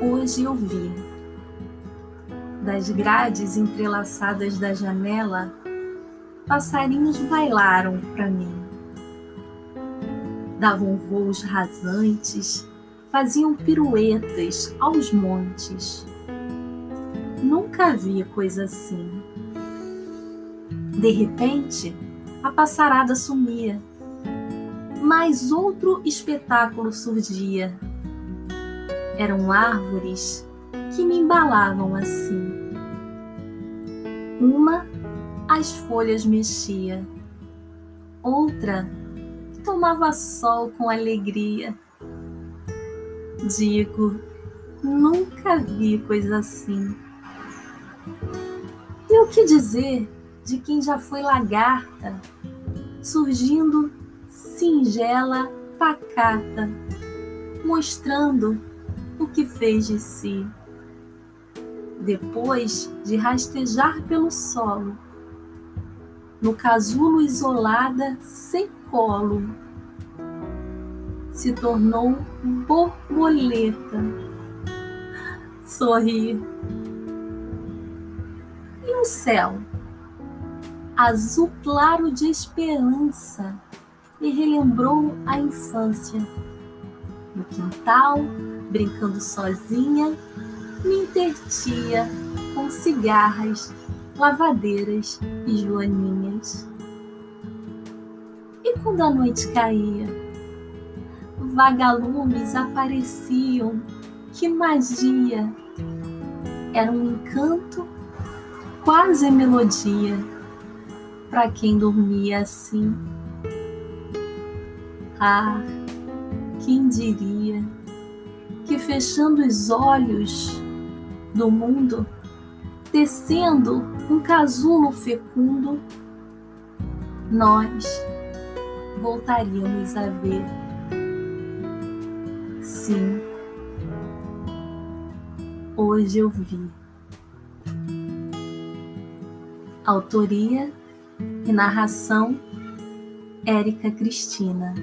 hoje eu vi. Das grades entrelaçadas da janela, passarinhos bailaram para mim. Davam voos rasantes, faziam piruetas aos montes. Nunca vi coisa assim. De repente, a passarada sumia, mas outro espetáculo surgia. Eram árvores que me embalavam assim. Uma, as folhas mexia, outra, tomava sol com alegria. Digo, nunca vi coisa assim. E o que dizer de quem já foi lagarta, surgindo singela, pacata, mostrando o que fez de si. Depois de rastejar pelo solo, no casulo isolada, sem colo, se tornou borboleta. Sorri. E o céu? Azul claro de esperança, me relembrou a infância. No quintal, brincando sozinha, me intertia com cigarras, lavadeiras e joaninhas. E quando a noite caía, vagalumes apareciam. Que magia! Era um encanto, quase melodia, para quem dormia assim. Ah, quem diria que fechando os olhos do mundo, tecendo um casulo fecundo, nós voltaríamos a ver Sim, hoje eu vi. Autoria e narração Érica Cristina.